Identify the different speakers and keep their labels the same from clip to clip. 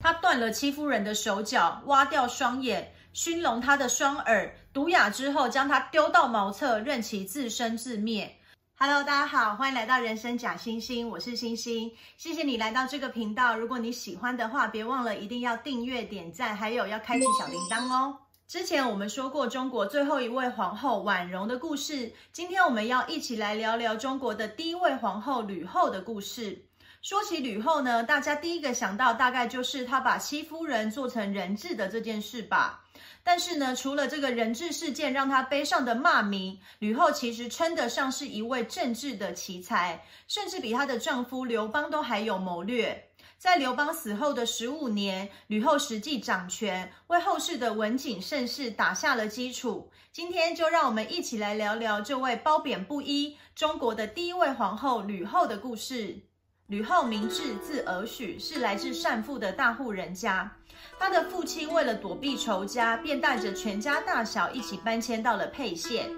Speaker 1: 他断了戚夫人的手脚，挖掉双眼，熏聋他的双耳，毒哑之后将他丢到茅厕，任其自生自灭。Hello，大家好，欢迎来到人生假星星，我是星星，谢谢你来到这个频道。如果你喜欢的话，别忘了一定要订阅、点赞，还有要开启小铃铛哦。之前我们说过中国最后一位皇后婉容的故事，今天我们要一起来聊聊中国的第一位皇后吕后的故事。说起吕后呢，大家第一个想到大概就是她把戚夫人做成人质的这件事吧。但是呢，除了这个人质事件让她背上的骂名，吕后其实称得上是一位政治的奇才，甚至比她的丈夫刘邦都还有谋略。在刘邦死后的十五年，吕后实际掌权，为后世的文景盛世打下了基础。今天就让我们一起来聊聊这位褒贬不一、中国的第一位皇后吕后的故事。吕后名雉，字儿许，是来自善父的大户人家。他的父亲为了躲避仇家，便带着全家大小一起搬迁到了沛县。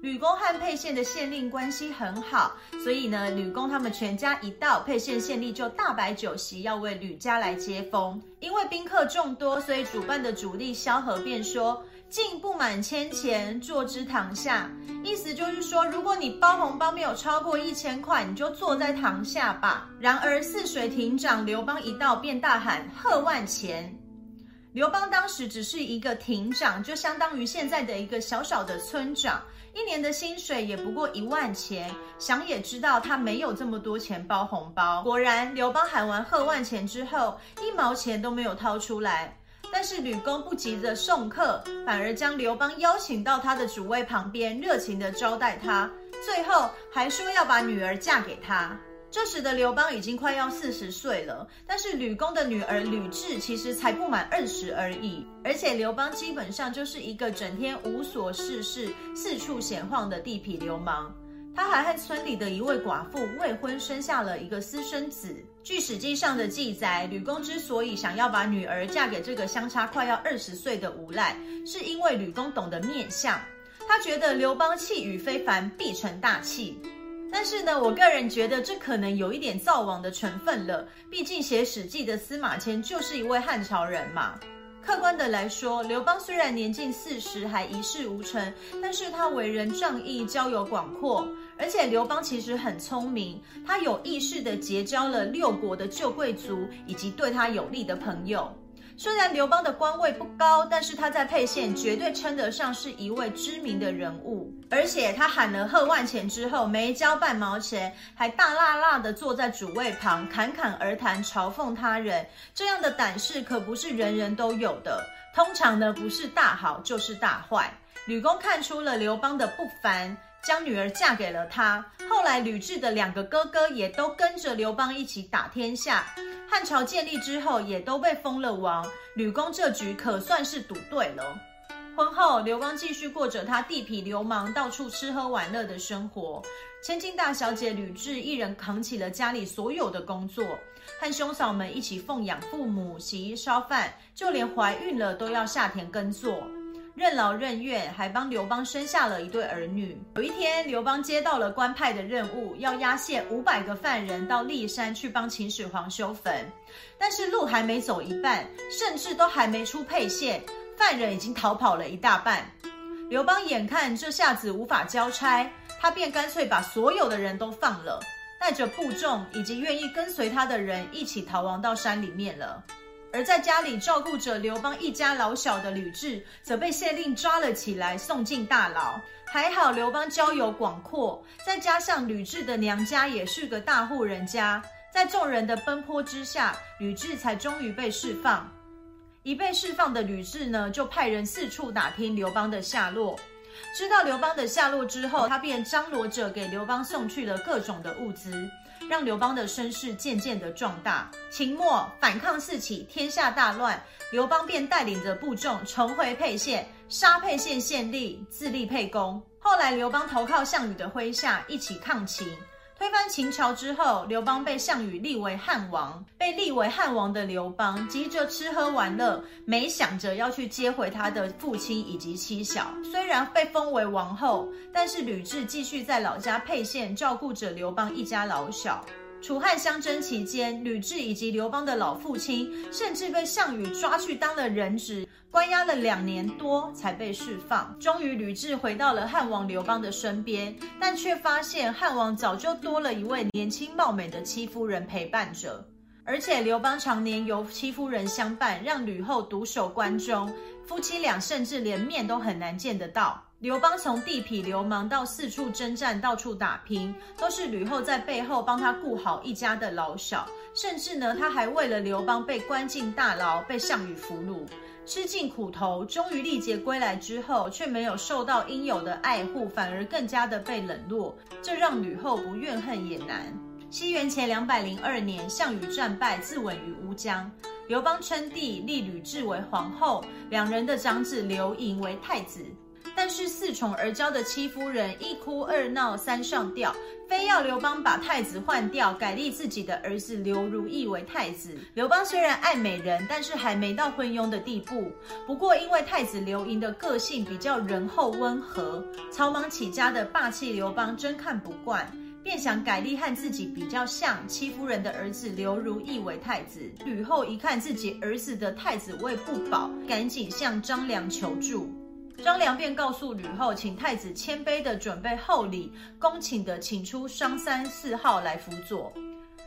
Speaker 1: 吕公和沛县的县令关系很好，所以呢，吕公他们全家一到，沛县县令就大摆酒席，要为吕家来接风。因为宾客众多，所以主办的主力萧何便说。进不满千钱，坐之堂下。意思就是说，如果你包红包没有超过一千块，你就坐在堂下吧。然而泗水亭长刘邦一到，便大喊贺万钱。刘邦当时只是一个亭长，就相当于现在的一个小小的村长，一年的薪水也不过一万钱。想也知道他没有这么多钱包红包。果然，刘邦喊完贺万钱之后，一毛钱都没有掏出来。但是吕公不急着送客，反而将刘邦邀请到他的主位旁边，热情地招待他，最后还说要把女儿嫁给他。这时的刘邦已经快要四十岁了，但是吕公的女儿吕雉其实才不满二十而已，而且刘邦基本上就是一个整天无所事事、四处闲晃的地痞流氓。他还和村里的一位寡妇未婚生下了一个私生子。据《史记》上的记载，吕公之所以想要把女儿嫁给这个相差快要二十岁的无赖，是因为吕公懂得面相。他觉得刘邦气宇非凡，必成大器。但是呢，我个人觉得这可能有一点造王的成分了。毕竟写《史记》的司马迁就是一位汉朝人嘛。客观的来说，刘邦虽然年近四十还一事无成，但是他为人仗义，交友广阔，而且刘邦其实很聪明，他有意识的结交了六国的旧贵族以及对他有利的朋友。虽然刘邦的官位不高，但是他在沛县绝对称得上是一位知名的人物。而且他喊了贺万钱之后，没交半毛钱，还大剌剌的坐在主位旁，侃侃而谈，嘲讽他人。这样的胆识可不是人人都有的。通常呢，不是大好就是大坏。吕公看出了刘邦的不凡，将女儿嫁给了他。后来吕雉的两个哥哥也都跟着刘邦一起打天下。汉朝建立之后，也都被封了王。吕公这局可算是赌对了。婚后，刘邦继续过着他地痞流氓、到处吃喝玩乐的生活。千金大小姐吕雉一人扛起了家里所有的工作，和兄嫂们一起奉养父母、洗衣烧饭，就连怀孕了都要下田耕作。任劳任怨，还帮刘邦生下了一对儿女。有一天，刘邦接到了官派的任务，要押解五百个犯人到骊山去帮秦始皇修坟。但是路还没走一半，甚至都还没出沛县，犯人已经逃跑了一大半。刘邦眼看这下子无法交差，他便干脆把所有的人都放了，带着部众以及愿意跟随他的人一起逃亡到山里面了。而在家里照顾着刘邦一家老小的吕雉，则被县令抓了起来，送进大牢。还好刘邦交友广阔，再加上吕雉的娘家也是个大户人家，在众人的奔波之下，吕雉才终于被释放。一被释放的吕雉呢，就派人四处打听刘邦的下落。知道刘邦的下落之后，他便张罗着给刘邦送去了各种的物资。让刘邦的声势渐渐的壮大。秦末反抗四起，天下大乱，刘邦便带领着部众重回沛县，杀沛县县吏，自立沛公。后来刘邦投靠项羽的麾下，一起抗秦。推翻秦朝之后，刘邦被项羽立为汉王。被立为汉王的刘邦急着吃喝玩乐，没想着要去接回他的父亲以及妻小。虽然被封为王后，但是吕雉继续在老家沛县照顾着刘邦一家老小。楚汉相争期间，吕雉以及刘邦的老父亲，甚至被项羽抓去当了人质，关押了两年多才被释放。终于，吕雉回到了汉王刘邦的身边，但却发现汉王早就多了一位年轻貌美的戚夫人陪伴着，而且刘邦常年由戚夫人相伴，让吕后独守关中，夫妻俩甚至连面都很难见得到。刘邦从地痞流氓到四处征战、到处打拼，都是吕后在背后帮他顾好一家的老小。甚至呢，他还为了刘邦被关进大牢，被项羽俘虏，吃尽苦头，终于历劫归来之后，却没有受到应有的爱护，反而更加的被冷落，这让吕后不怨恨也难。西元前两百零二年，项羽战败，自刎于乌江。刘邦称帝，立吕雉为皇后，两人的长子刘盈为太子。但是恃宠而骄的戚夫人一哭二闹三上吊，非要刘邦把太子换掉，改立自己的儿子刘如意为太子。刘邦虽然爱美人，但是还没到昏庸的地步。不过因为太子刘盈的个性比较仁厚温和，草莽起家的霸气刘邦真看不惯，便想改立和自己比较像戚夫人的儿子刘如意为太子。吕后一看自己儿子的太子位不保，赶紧向张良求助。张良便告诉吕后，请太子谦卑地准备厚礼，恭请地请出商三四号来辅佐。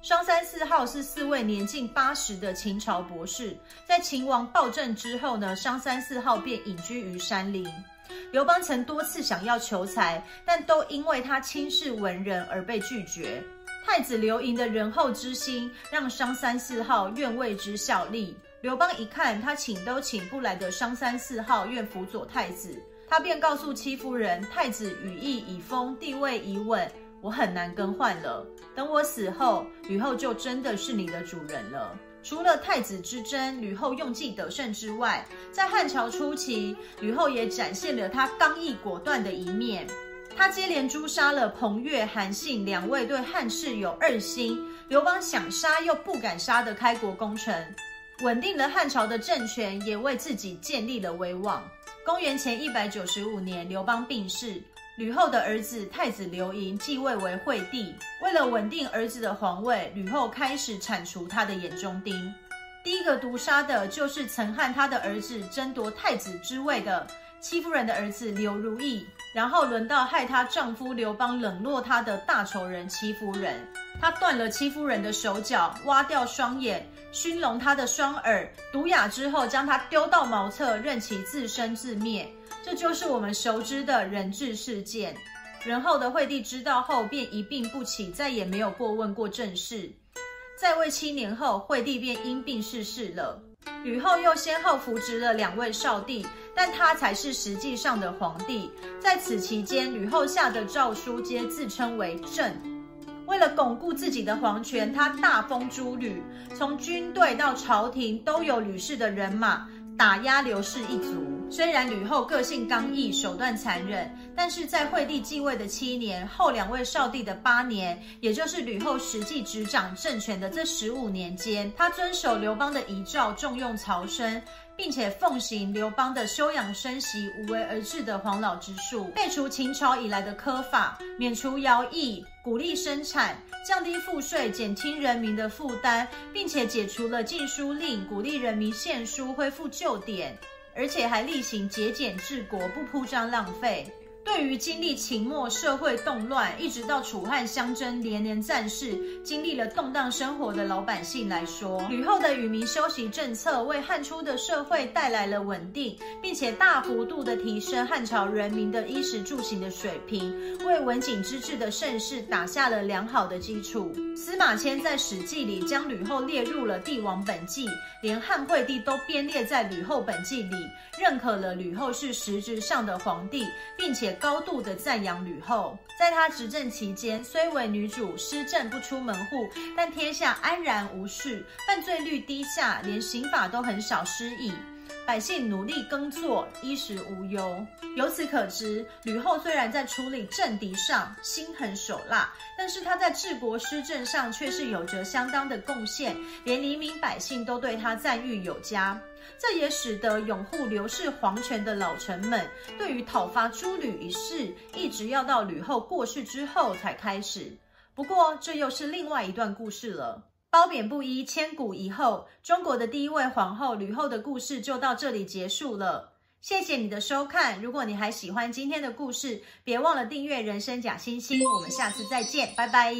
Speaker 1: 商三四号是四位年近八十的秦朝博士，在秦王暴政之后呢，商三四号便隐居于山林。刘邦曾多次想要求财，但都因为他轻视文人而被拒绝。太子刘盈的仁厚之心，让商三四号愿为之效力。刘邦一看他请都请不来的商三四号愿辅佐太子，他便告诉戚夫人：“太子羽翼已丰，地位已稳，我很难更换了。等我死后，吕后就真的是你的主人了。”除了太子之争，吕后用计得胜之外，在汉朝初期，吕后也展现了她刚毅果断的一面。她接连诛杀了彭越、韩信两位对汉室有二心、刘邦想杀又不敢杀的开国功臣。稳定了汉朝的政权，也为自己建立了威望。公元前一百九十五年，刘邦病逝，吕后的儿子太子刘盈继位为惠帝。为了稳定儿子的皇位，吕后开始铲除他的眼中钉。第一个毒杀的就是曾和他的儿子争夺太子之位的戚夫人的儿子刘如意。然后轮到害她丈夫刘邦冷落她的大仇人戚夫人。她断了戚夫人的手脚，挖掉双眼。熏聋他的双耳，毒哑之后将他丢到茅厕，任其自生自灭。这就是我们熟知的人质事件。仁厚的惠帝知道后，便一病不起，再也没有过问过政事。在位七年后，惠帝便因病逝世了。吕后又先后扶植了两位少帝，但他才是实际上的皇帝。在此期间，吕后下的诏书皆自称为朕。为了巩固自己的皇权，他大封诸吕，从军队到朝廷都有吕氏的人马，打压刘氏一族。虽然吕后个性刚毅，手段残忍，但是在惠帝继位的七年，后两位少帝的八年，也就是吕后实际执掌政权的这十五年间，他遵守刘邦的遗诏，重用曹参。并且奉行刘邦的休养生息、无为而治的黄老之术，废除秦朝以来的苛法，免除徭役，鼓励生产，降低赋税，减轻人民的负担，并且解除了禁书令，鼓励人民献书，恢复旧典，而且还厉行节俭治国，不铺张浪费。对于经历秦末社会动乱，一直到楚汉相争，连连战事，经历了动荡生活的老百姓来说，吕后的与民休息政策为汉初的社会带来了稳定，并且大幅度的提升汉朝人民的衣食住行的水平，为文景之治的盛世打下了良好的基础。司马迁在《史记》里将吕后列入了帝王本纪，连汉惠帝都编列在吕后本纪里，认可了吕后是实质上的皇帝，并且。高度的赞扬吕后，在她执政期间，虽为女主，施政不出门户，但天下安然无事，犯罪率低下，连刑法都很少失意，百姓努力耕作，衣食无忧。由此可知，吕后虽然在处理政敌上心狠手辣，但是她在治国施政上却是有着相当的贡献，连黎民百姓都对她赞誉有加。这也使得拥护刘氏皇权的老臣们，对于讨伐诸吕一事，一直要到吕后过世之后才开始。不过这又是另外一段故事了。褒贬不一，千古以后。中国的第一位皇后吕后的故事就到这里结束了。谢谢你的收看。如果你还喜欢今天的故事，别忘了订阅《人生假惺惺》。我们下次再见，拜拜。